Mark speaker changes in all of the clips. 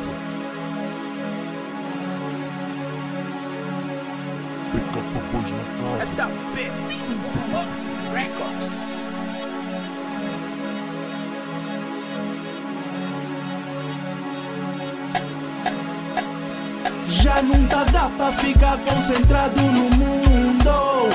Speaker 1: casa. Backup Boys na casa.
Speaker 2: Esta Records.
Speaker 3: Já não tá dá pra ficar concentrado no mundo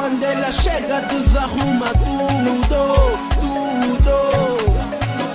Speaker 3: Quando ela chega desarruma tudo Tudo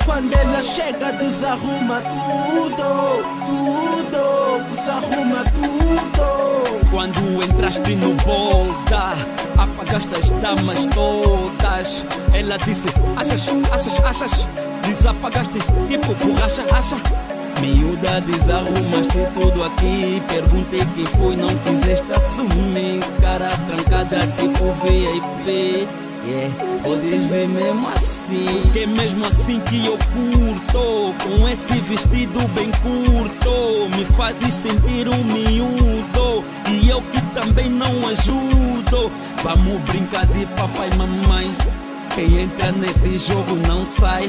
Speaker 3: Quando ela chega desarruma tudo Tudo Desarruma tudo
Speaker 4: Quando entraste no bolda, apagaste as damas todas. Ela disse: Achas, achas, achas? Desapagaste tipo borracha, acha? Miúda, desarrumaste tudo aqui. Perguntei quem foi, não quiseste assumir. Cara trancada tipo VIP. Yeah, podes ver mesmo assim. Que é mesmo assim que eu curto. Com esse vestido bem curto, me fazes sentir um miúdo. E eu que também não ajudo. Vamos brincar de papai e mamãe. Quem entra nesse jogo não sai.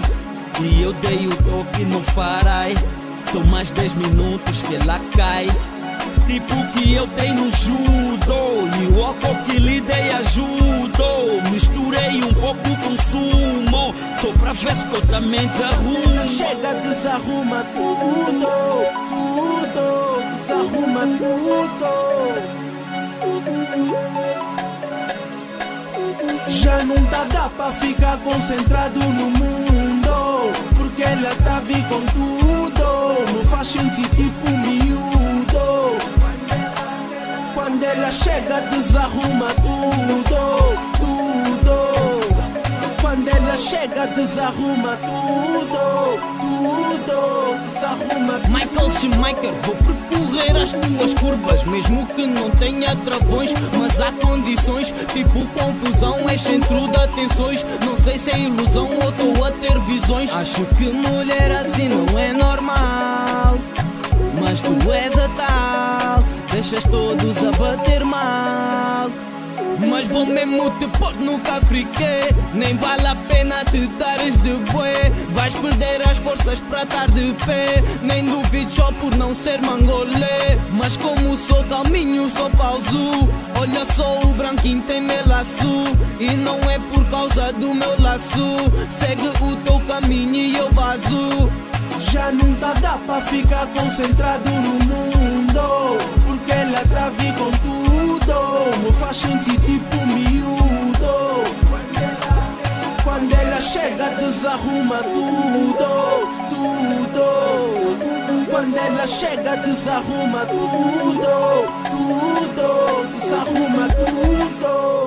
Speaker 4: E eu dei o toque no farai. São mais 10 minutos que ela cai. Tipo que eu tenho judo. E o álcool que lhe dei ajudou Misturei um pouco com sumo. Só pra ver se eu também desarrumo
Speaker 3: Chega, desarruma tudo, tudo, desarruma tudo. Já não tá dá pra ficar concentrado no mundo Porque ela tá vir com tudo ela desarruma tudo, tudo Quando ela chega desarruma tudo, tudo Desarruma tudo
Speaker 5: Michael Schumacher, vou percorrer as tuas curvas, mesmo que não tenha travões, mas há condições, tipo confusão, é centro de atenções. Não sei se é ilusão ou estou a ter visões. Acho que mulher assim não é normal, deixas todos a bater mal. Mas vou mesmo te pôr no cafriquê. Nem vale a pena te dares de bué. Vais perder as forças para estar de pé. Nem duvido só por não ser mangolé Mas como sou calminho, sou pauso Olha só o branquinho tem melaço E não é por causa do meu laço. Segue o teu caminho e eu baso
Speaker 3: Já não tá dá pra ficar concentrado no mundo Faz sentir tipo miúdo. Quando ela chega desarruma tudo, tudo. Quando ela chega desarruma tudo, tudo. Desarruma tudo